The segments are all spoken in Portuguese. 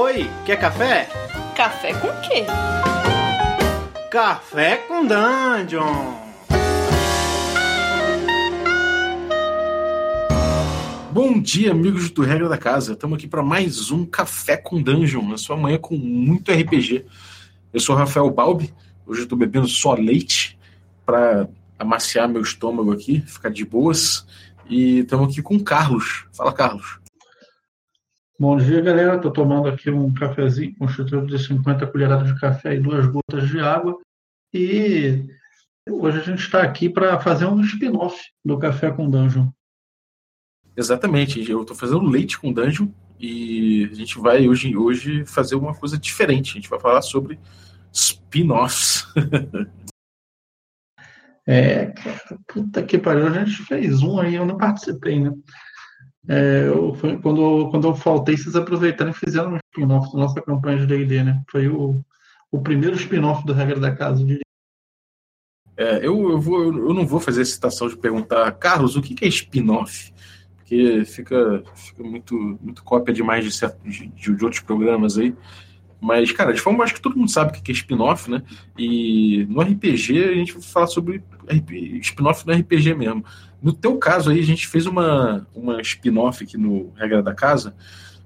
Oi, quer café? Café com quê? Café com Dungeon! Bom dia, amigos do Regra da Casa. Estamos aqui para mais um Café com Dungeon, na sua manhã com muito RPG. Eu sou Rafael Balbi, hoje estou bebendo só leite para amaciar meu estômago aqui, ficar de boas. E estamos aqui com o Carlos. Fala, Carlos. Bom dia, galera. Estou tomando aqui um cafezinho constituído de 50 colheradas de café e duas gotas de água. E hoje a gente está aqui para fazer um spin-off do Café com Dungeon. Exatamente. Eu estou fazendo leite com Dungeon e a gente vai hoje, hoje fazer uma coisa diferente. A gente vai falar sobre spin-offs. é, puta que pariu. A gente fez um aí, eu não participei, né? É, eu, foi, quando, quando eu faltei, vocês aproveitaram e fizeram um spin-off da nossa campanha de D&D, né? Foi o, o primeiro spin-off do Regra da Casa, de é, eu, eu, vou, eu não vou fazer a citação de perguntar, Carlos, o que, é spin-off? Porque fica, fica muito, muito cópia demais de, certo, de, de, outros programas aí. Mas, cara, de forma, acho que todo mundo sabe o que é spin-off, né? E no RPG a gente vai falar sobre spin-off no RPG mesmo. No teu caso aí, a gente fez uma, uma spin-off aqui no Regra da Casa,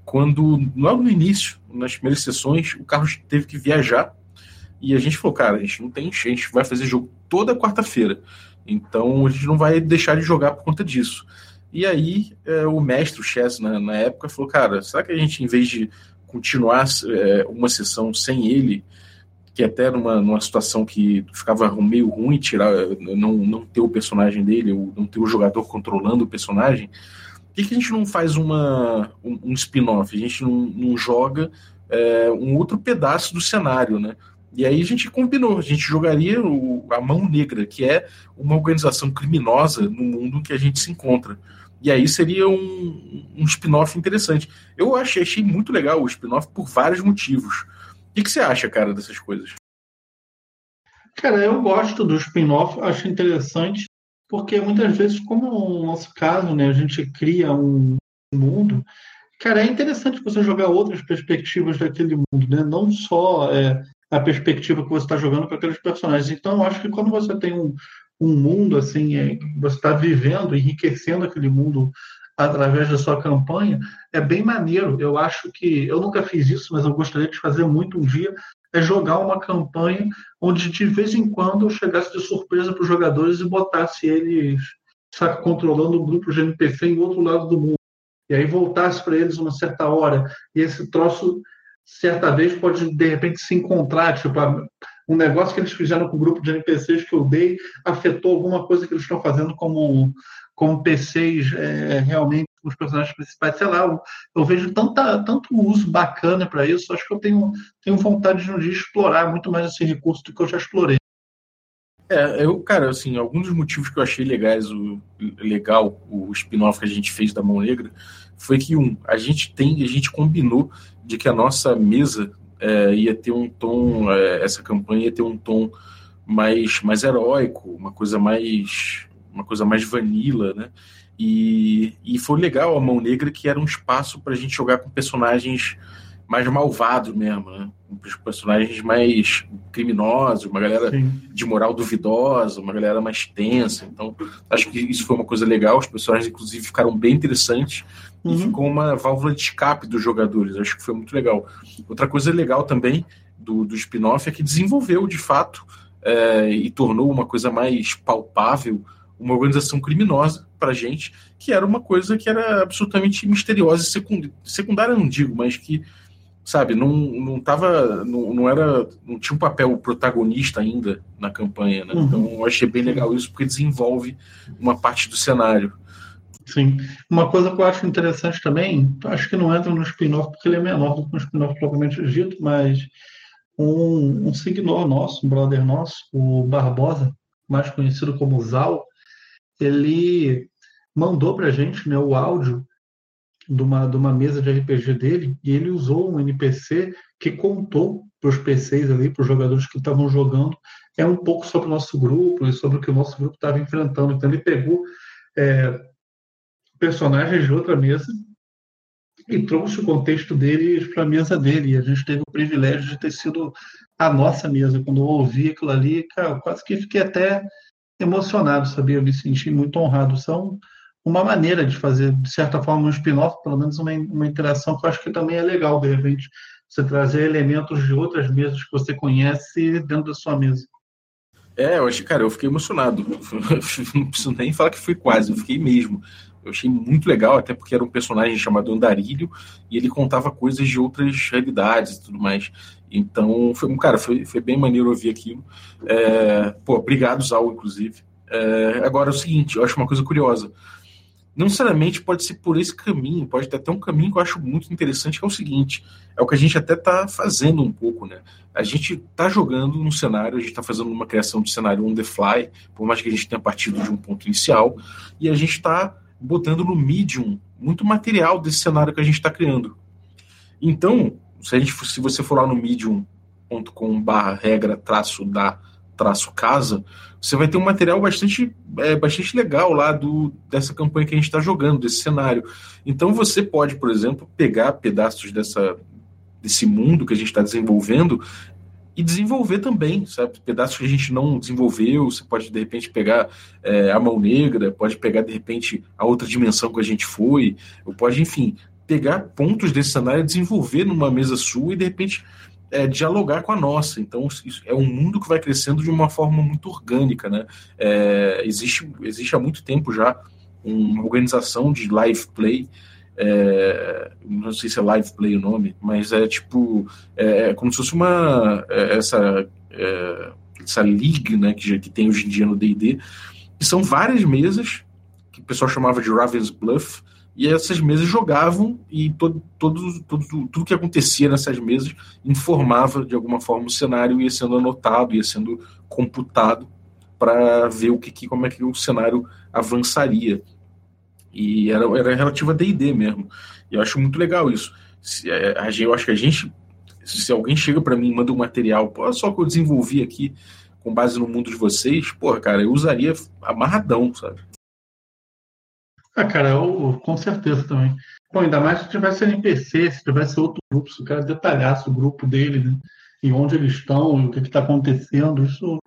quando, logo no início, nas primeiras sessões, o Carlos teve que viajar e a gente falou, cara, a gente não tem, a gente vai fazer jogo toda quarta-feira. Então a gente não vai deixar de jogar por conta disso. E aí é, o mestre, o Chess, na, na, época, falou, cara, será que a gente, em vez de continuar é, uma sessão sem ele, que até numa, numa situação que ficava meio ruim tirar, não, não ter o personagem dele, ou não ter o jogador controlando o personagem, por que, que a gente não faz uma, um, um spin-off? A gente não, não joga é, um outro pedaço do cenário, né? E aí a gente combinou, a gente jogaria o, a Mão Negra, que é uma organização criminosa no mundo em que a gente se encontra. E aí seria um, um spin-off interessante. Eu achei, achei muito legal o spin-off por vários motivos. O que, que, você acha, cara, dessas coisas? Cara, eu gosto do spin-off, acho interessante, porque muitas vezes, como no nosso caso, né, a gente cria um mundo, cara, é interessante você jogar outras perspectivas daquele mundo, né? Não só é, a perspectiva que você está jogando com aqueles personagens. Então, eu acho que quando você tem um, um mundo assim, é, você está vivendo, enriquecendo aquele mundo através da sua campanha, é bem maneiro. Eu acho que eu nunca fiz isso, mas eu gostaria de fazer muito um dia é jogar uma campanha onde de vez em quando eu chegasse de surpresa para os jogadores e botasse eles sabe, controlando um grupo de NPC em outro lado do mundo. E aí voltasse para eles uma certa hora. E esse troço certa vez pode de repente se encontrar, tipo, um negócio que eles fizeram com o grupo de NPCs que eu dei afetou alguma coisa que eles estão fazendo como, como PCs é, realmente os personagens principais, sei lá, eu, eu, vejo tanta, tanto uso bacana para isso, acho que eu tenho, tenho vontade de um dia explorar muito mais esse recurso do que eu já explorei. É, eu, cara, assim, alguns dos motivos que eu achei legais, o, legal, o spin-off que a gente fez da Mão Negra, foi que, um, a gente tem, a gente combinou de que a nossa mesa é, ia ter um tom, é, essa campanha ia ter um tom mais, mais heróico, uma coisa mais, uma coisa mais vanilla, né? E, e foi legal a Mão Negra que era um espaço para a gente jogar com personagens mais malvados mesmo, né? Os personagens mais criminosos, uma galera Sim. de moral duvidosa, uma galera mais tensa. Então, acho que isso foi uma coisa legal. Os personagens, inclusive, ficaram bem interessantes uhum. e ficou uma válvula de escape dos jogadores. Acho que foi muito legal. Outra coisa legal também do, do spin-off é que desenvolveu, de fato, é, e tornou uma coisa mais palpável uma organização criminosa para gente, que era uma coisa que era absolutamente misteriosa e secundária, não digo, mas que sabe, não, não tava, não, não era, não tinha um papel protagonista ainda na campanha, né? Uhum. Então eu achei bem legal isso porque desenvolve uma parte do cenário. Sim. Uma coisa que eu acho interessante também, acho que não entra no spin-off porque ele é menor do que um spin-off propriamente dito, mas um, um seguidor nosso, um brother nosso, o Barbosa, mais conhecido como Zal, ele mandou para a gente né, o áudio de uma, de uma mesa de RPG dele e ele usou um NPC que contou para os PCs ali, para os jogadores que estavam jogando, é um pouco sobre o nosso grupo e sobre o que o nosso grupo estava enfrentando. Então ele pegou é, personagens de outra mesa e trouxe o contexto deles para a mesa dele. E a gente teve o privilégio de ter sido a nossa mesa. Quando eu ouvi aquilo ali, cara, quase que fiquei até emocionado, sabia? Eu me senti muito honrado. São uma maneira de fazer, de certa forma, um spin-off, pelo menos uma, uma interação que eu acho que também é legal, de repente, você trazer elementos de outras mesas que você conhece dentro da sua mesa. É, eu achei, cara, eu fiquei emocionado. Não preciso nem falar que fui quase, eu fiquei mesmo. Eu achei muito legal, até porque era um personagem chamado Andarilho e ele contava coisas de outras realidades e tudo mais. Então, foi, cara, foi, foi bem maneiro ouvir aquilo. É, pô, obrigado, Zal, inclusive. É, agora é o seguinte, eu acho uma coisa curiosa. Não necessariamente pode ser por esse caminho, pode ter até um caminho que eu acho muito interessante, que é o seguinte: é o que a gente até está fazendo um pouco, né? A gente está jogando no cenário, a gente está fazendo uma criação de cenário on the fly, por mais que a gente tenha partido de um ponto inicial, e a gente está botando no Medium muito material desse cenário que a gente está criando. Então, se, a gente, se você for lá no medium.com barra regra traço da traço casa, você vai ter um material bastante, é, bastante legal lá do, dessa campanha que a gente está jogando, desse cenário. Então você pode, por exemplo, pegar pedaços dessa, desse mundo que a gente está desenvolvendo e desenvolver também, sabe? Pedaços que a gente não desenvolveu, você pode de repente pegar é, a mão negra, pode pegar de repente a outra dimensão que a gente foi, ou pode, enfim, pegar pontos desse cenário, desenvolver numa mesa sua e de repente é, dialogar com a nossa. Então, é um mundo que vai crescendo de uma forma muito orgânica, né? É, existe, existe há muito tempo já uma organização de live play é, não sei se é live play o nome, mas é tipo é, é como se fosse uma é, essa é, essa league, né, que, que tem hoje em dia no D&D, que são várias mesas que o pessoal chamava de Raven's Bluff, e essas mesas jogavam e todo, todo, todo, tudo que acontecia nessas mesas informava de alguma forma o cenário ia sendo anotado, ia sendo computado para ver o que, que, como é que o cenário avançaria. E era, era relativo a D&D mesmo. E eu acho muito legal isso. Se, é, a, eu acho que a gente, se alguém chega para mim e manda um material, pô, só que eu desenvolvi aqui com base no mundo de vocês, pô, cara, eu usaria amarradão, sabe? Ah, cara, eu, com certeza também. Bom, ainda mais se tivesse NPC, se tivesse outro grupo, se o cara detalhasse o grupo dele, né? E onde eles estão, e o que está acontecendo, isso,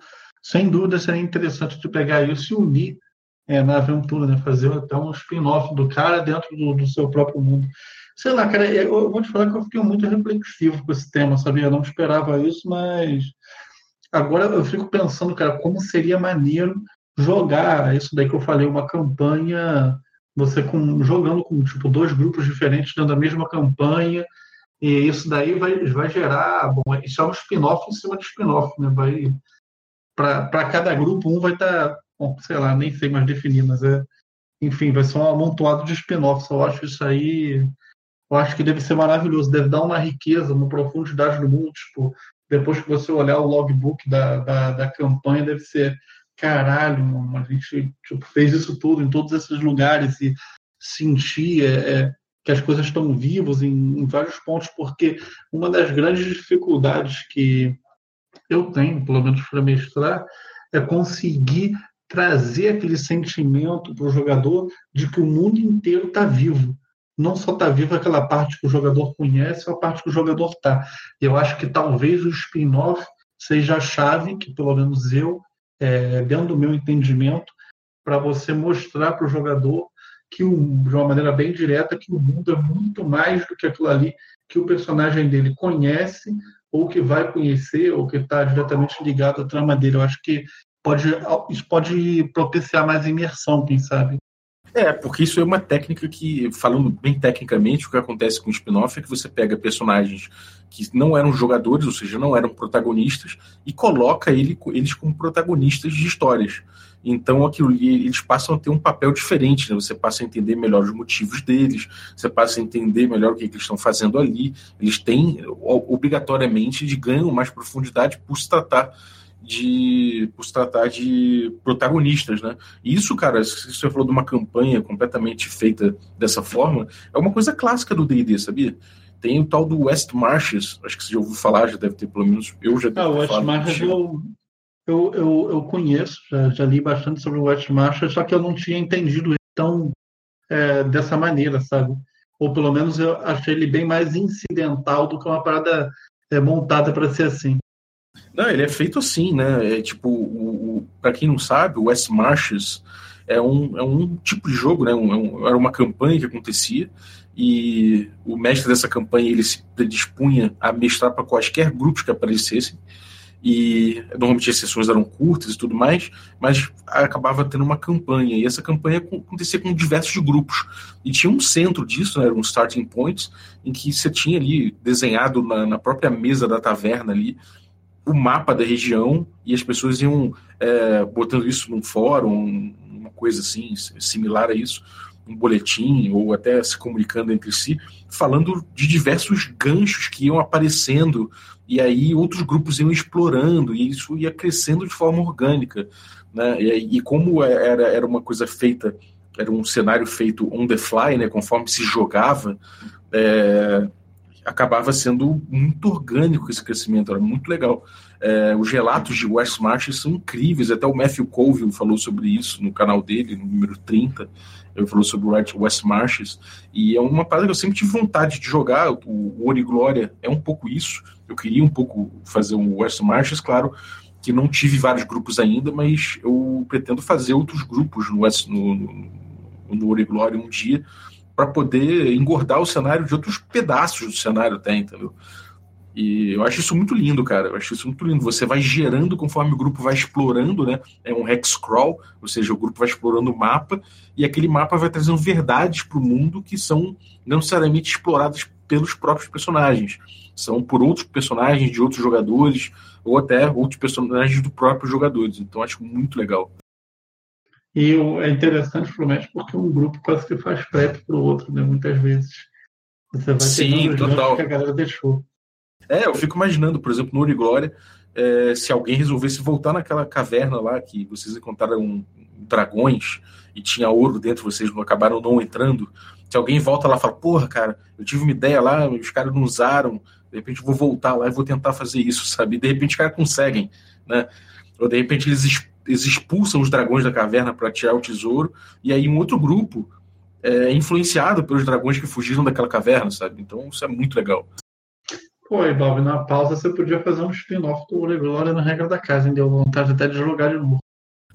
sem dúvida, seria interessante de pegar isso e unir é, na aventura, né? Fazer até um spin-off do cara dentro do, do, seu próprio mundo. Sei lá, cara, eu, eu, vou te falar que eu fiquei muito reflexivo com esse tema, sabia? Eu não esperava isso, mas agora eu fico pensando, cara, como seria maneiro jogar isso daí que eu falei, uma campanha, você com, jogando com tipo dois grupos diferentes dentro da mesma campanha, e isso daí vai, vai gerar, bom, isso é um spin-off em cima de spin-off, né? Vai para cada grupo um vai estar tá sei lá, nem sei mais definir, mas é, enfim, vai ser um amontoado de spin-offs. Eu acho isso aí, eu acho que deve ser maravilhoso, deve dar uma riqueza, uma profundidade no mundo. Tipo, depois que você olhar o logbook da, da, da campanha, deve ser caralho, mano, a gente tipo, fez isso tudo em todos esses lugares e sentir é, é, que as coisas estão vivas em, em vários pontos, porque uma das grandes dificuldades que eu tenho, pelo menos para mestrar, é conseguir trazer aquele sentimento para o jogador de que o mundo inteiro está vivo. Não só está vivo aquela parte que o jogador conhece, ou a parte que o jogador está. Eu acho que talvez o spin-off seja a chave que, pelo menos eu, é, dentro do meu entendimento, para você mostrar para o jogador que, de uma maneira bem direta, que o mundo é muito mais do que aquilo ali que o personagem dele conhece, ou que vai conhecer, ou que está diretamente ligado à trama dele. Eu acho que pode, isso pode propiciar mais imersão, quem sabe. É, porque isso é uma técnica que, falando bem tecnicamente, o que acontece com o spin-off é que você pega personagens que não eram jogadores, ou seja, não eram protagonistas, e coloca ele, eles como protagonistas de histórias. Então aquilo, eles passam a ter um papel diferente, né? você passa a entender melhor os motivos deles, você passa a entender melhor o que, eles estão fazendo ali. Eles têm, obrigatoriamente, de ganham mais profundidade por se tratar de por se tratar de protagonistas, né? E isso, cara, se você falou de uma campanha completamente feita dessa forma, é uma coisa clássica do D&D, sabia? Tem o tal do West Marches, acho que você já ouviu falar, já deve ter pelo menos, eu já ah, West Marches eu, eu, eu, eu, conheço, já, já, li bastante sobre o West Marches, só que eu não tinha entendido tão é, dessa maneira, sabe? Ou pelo menos eu achei ele bem mais incidental do que uma parada é, montada para ser assim. Não, ele é feito assim, né? É tipo, o, o para quem não sabe, o West Marches é um, é um tipo de jogo, né? Um, é um, era uma campanha que acontecia e o mestre dessa campanha ele se predispunha a mestrar para quaisquer grupos que aparecessem e normalmente as sessões eram curtas e tudo mais, mas acabava tendo uma campanha, e essa campanha acontecia com diversos grupos, e tinha um centro disso, né, um starting point, em que você tinha ali desenhado na, na própria mesa da taverna ali, o mapa da região, e as pessoas iam é, botando isso num fórum, uma coisa assim, similar a isso, um boletim, ou até se comunicando entre si, falando de diversos ganchos que iam aparecendo e aí outros grupos iam explorando e isso ia crescendo de forma orgânica, né? E, e como era, era uma coisa feita, era um cenário feito on the fly, né? Conforme se jogava, é, acabava sendo muito orgânico esse crescimento, era muito legal. É, os relatos de West Marches são incríveis, até o Matthew Colville falou sobre isso no canal dele, no número 30. Ele falou sobre o West Marches, e é uma parada que eu sempre tive vontade de jogar. O, Ori Glória é um pouco isso. Eu queria um pouco fazer um West Marches, claro que não tive vários grupos ainda, mas eu pretendo fazer outros grupos no, West, no, no, no Glória um dia para poder engordar o cenário de outros pedaços do cenário até, entendeu? E eu acho isso muito lindo, cara. Eu acho isso muito lindo. Você vai gerando conforme o grupo vai explorando, né? É um hex crawl, ou seja, o grupo vai explorando o mapa e aquele mapa vai trazendo verdades para o mundo que são não necessariamente exploradas pelos próprios personagens. São por outros personagens de outros jogadores ou até outros personagens do próprio jogadores. Então acho muito legal. E é interessante, provavelmente, porque um grupo quase que faz prep para o outro, né? Muitas vezes. Você vai Sim, total. que a galera deixou. É, eu fico imaginando, por exemplo, no Uri Glória, é, se alguém resolvesse voltar naquela caverna lá que vocês encontraram dragões e tinha ouro dentro, vocês não acabaram não entrando. Se alguém volta lá e fala, porra, cara, eu tive uma ideia lá, os caras não usaram, de repente eu vou voltar lá e vou tentar fazer isso, sabe? E de repente os caras conseguem, né? Ou de repente eles, eles expulsam os dragões da caverna para tirar o tesouro, e aí um outro grupo é influenciado pelos dragões que fugiram daquela caverna, sabe? Então isso é muito legal. Pô, e Bob, na pausa você podia fazer um spin-off do Ole Glória na regra da casa, hein? Deu vontade até de jogar de novo.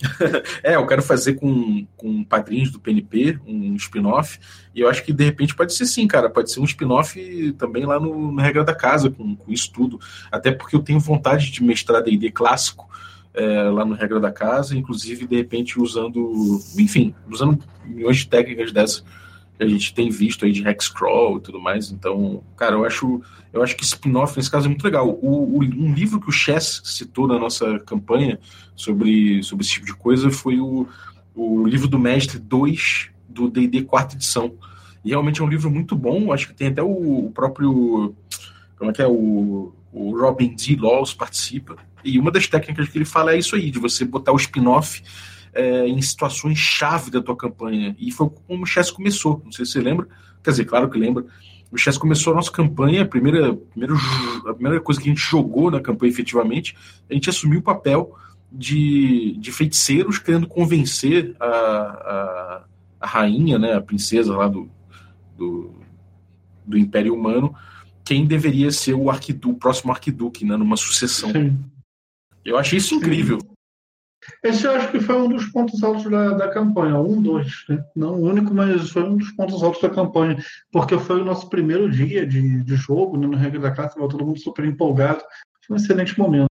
é, eu quero fazer com, com padrinhos do PNP, um spin-off, e eu acho que de repente pode ser sim, cara, pode ser um spin-off também lá no, na regra da casa, com, com isso tudo. Até porque eu tenho vontade de mestrar DD clássico é, lá no regra da casa, inclusive de repente usando, enfim, usando milhões de técnicas dessas que a gente tem visto aí de Hexcrawl e tudo mais. Então, cara, eu acho, eu acho que spin-off nesse caso é muito legal. O, o, um livro que o Chess citou na nossa campanha sobre, sobre esse tipo de coisa foi o, o livro do Mestre 2 do D&D quarta edição. E realmente é um livro muito bom, acho que tem até o, o próprio, como é que é, o, o Robin D. Laws participa. E uma das técnicas que ele fala é isso aí, de você botar o spin-off é, em situações chave da tua campanha. E foi como o Chess começou. Não sei se você lembra. Quer dizer, claro que lembra. O Chess começou a nossa campanha, a primeira, a primeira coisa que a gente jogou na campanha efetivamente, a gente assumiu o papel de, de feiticeiros querendo convencer a, a, a rainha, né, a princesa lá do, do, do Império Humano, quem deveria ser o, arquidu, o próximo arquiduque, né, numa sucessão. Sim. Eu achei isso incrível. Esse eu acho que foi um dos pontos altos da, da campanha, um, dois, né? não o único, mas foi um dos pontos altos da campanha, porque foi o nosso primeiro dia de, de jogo, né, no Regra da Casa, todo mundo super empolgado, foi um excelente momento.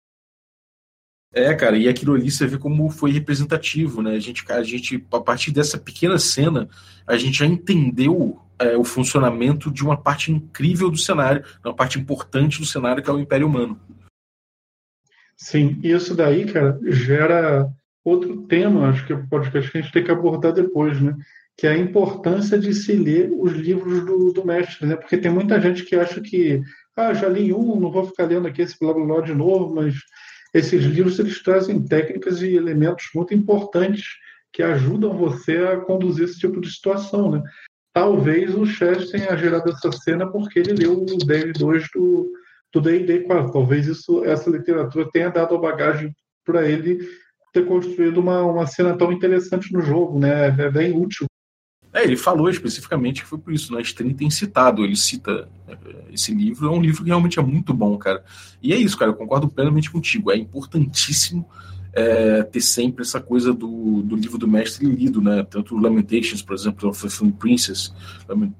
É, cara, e aquilo ali você vê como foi representativo, né? A gente, a gente, a partir dessa pequena cena, a gente já entendeu é, o funcionamento de uma parte incrível do cenário, uma parte importante do cenário que é o Império Humano. Sim, isso daí, cara, gera outro tema, acho que é podcast que a gente tem que abordar depois, né? Que é a importância de se ler os livros do, do mestre, né? Porque tem muita gente que acha que, ah, já li um, não vou ficar lendo aqui esse blá blá blá de novo, mas esses livros eles trazem técnicas e elementos muito importantes que ajudam você a conduzir esse tipo de situação, né? Talvez o Chess tenha gerado essa cena porque ele leu o DL2 do, do D&D 4. Talvez isso, essa literatura tenha dado a bagagem para ele ter construído uma, uma cena tão interessante no jogo, né? É bem útil. É, ele falou especificamente que foi por isso, né? String tem citado, ele cita é, esse livro, é um livro que realmente é muito bom, cara. E é isso, cara, eu concordo plenamente contigo. É importantíssimo é, ter sempre essa coisa do, do livro do mestre lido, né? Tanto Lamentations, por exemplo, the Princess,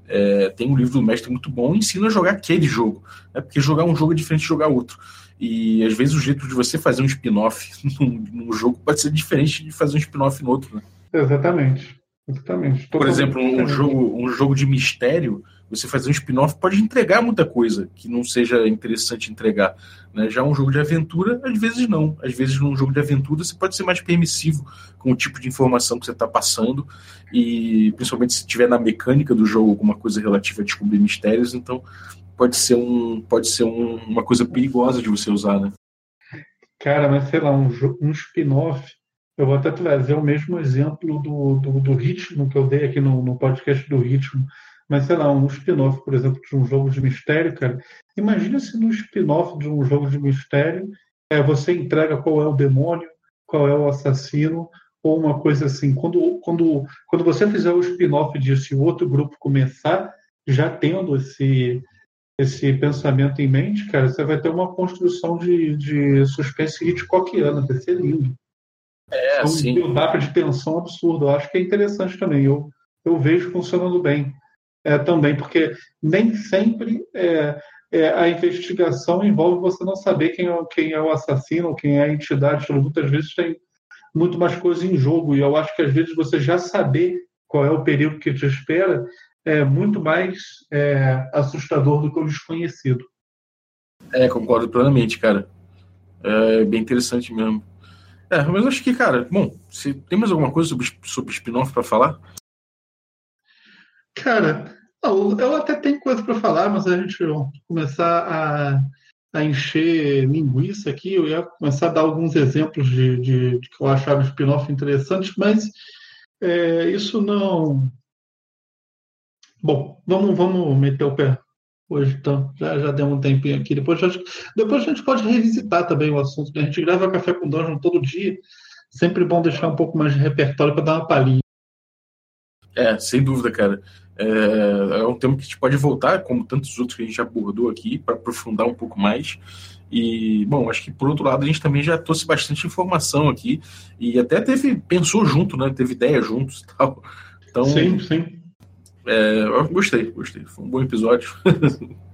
é, tem um livro do mestre muito bom e ensina a jogar aquele jogo, né? Porque jogar um jogo é diferente de jogar outro. E às vezes o jeito de você fazer um spin-off num, num, jogo pode ser diferente de fazer um spin-off no outro, né? Exatamente. Exatamente. Por exemplo, um jogo, um jogo de mistério, você fazer um spin-off pode entregar muita coisa que não seja interessante entregar. Né? Já um jogo de aventura, às vezes não. Às vezes, num jogo de aventura, você pode ser mais permissivo com o tipo de informação que você está passando, e principalmente se tiver na mecânica do jogo alguma coisa relativa a descobrir mistérios, então pode ser, um, pode ser um, uma coisa perigosa de você usar, né? Cara, mas sei lá, um, um spin-off eu vou até trazer o mesmo exemplo do, do, do ritmo que eu dei aqui no, no podcast do ritmo. Mas, sei lá, um spin-off, por exemplo, de um jogo de mistério, cara. Imagina se no spin-off de um jogo de mistério é, você entrega qual é o demônio, qual é o assassino, ou uma coisa assim. Quando, quando, quando você fizer o spin-off disso e o outro grupo começar, já tendo esse, esse pensamento em mente, cara, você vai ter uma construção de, de suspense Hitchcockiana, vai ser lindo. É, um sim. build de tensão absurdo. Eu acho que é interessante também. Eu, eu vejo funcionando bem é, também, porque nem sempre é, é, a investigação envolve você não saber quem é, quem é o assassino, quem é a entidade. Muitas vezes tem muito mais coisa em jogo. E eu acho que às vezes você já saber qual é o perigo que te espera é muito mais é, assustador do que o desconhecido. É, concordo plenamente, cara. É bem interessante mesmo. É, mas acho que, cara, bom, se tem mais alguma coisa sobre, sobre spin-off para falar? Cara, eu até tenho coisa para falar, mas a gente vai começar a, a encher linguiça aqui. Eu ia começar a dar alguns exemplos de, de, de que eu achava spin-off interessantes, mas é, isso não. Bom, vamos, vamos meter o pé hoje, então. Já, já deu um tempinho aqui. Depois, já, depois a gente pode revisitar também o assunto. Né? A gente grava café com Dungeon todo dia. Sempre bom deixar um pouco mais de repertório para dar uma palhinha. É, sem dúvida, cara. É, é, um tema que a gente pode voltar, como tantos outros que a gente abordou aqui, para aprofundar um pouco mais. E, bom, acho que por outro lado a gente também já trouxe bastante informação aqui e até teve, pensou junto, né? Teve ideia juntos e tal. Então, sim, sim. É, gostei, gostei. Foi um bom episódio.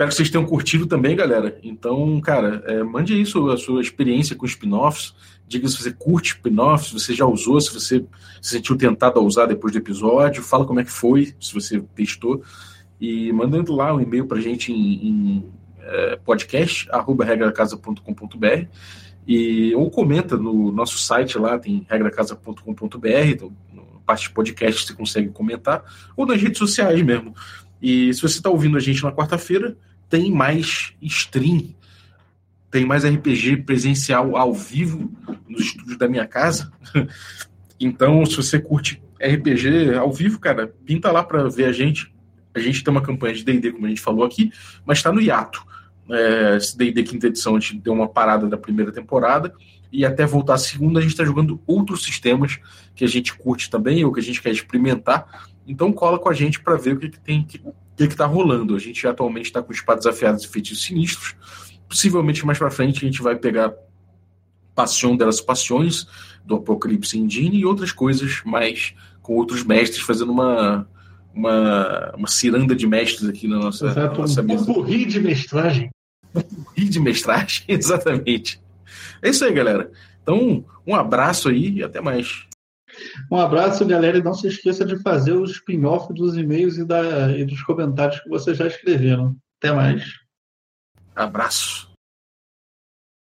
Espero que vocês tenham curtido também, galera. Então, cara, é, mande aí sua, a sua experiência com spin-offs. Diga se você curte spin-offs, se você já usou, se você se sentiu tentado a usar depois do episódio. Fala como é que foi, se você testou. E mandando lá um e-mail pra gente em, em é, podcast, arroba regracasa.com.br. E, ou comenta no nosso site lá, tem regracasa.com.br. Então, parte de podcast você consegue comentar, ou nas redes sociais mesmo. E se você está ouvindo a gente na quarta-feira, tem mais stream, tem mais RPG presencial ao vivo nos estúdios da minha casa. Então, se você curte RPG ao vivo, cara, pinta lá para ver a gente. A gente tem uma campanha de D&D, como a gente falou aqui, mas está no hiato. É, esse D&D quinta edição, a gente deu uma parada da primeira temporada, e até voltar a segunda a gente está jogando outros sistemas que a gente curte também ou que a gente quer experimentar. Então cola com a gente para ver o que, que tem que que está rolando. A gente atualmente está com espadas afiadas e feitiços sinistros. Possivelmente mais para frente a gente vai pegar Passion delas Paixões do Apocalipse Engine e outras coisas mais com outros mestres fazendo uma uma, uma ciranda de mestres aqui na nossa, Exato, na nossa um mesa. Um de mestragem. Um de mestragem, exatamente. É isso aí, galera. Então, um abraço aí e até mais. Um abraço, galera, e não se esqueça de fazer o spin-off dos e-mails e, da, e dos comentários que vocês já escreveram. Até mais. Abraço.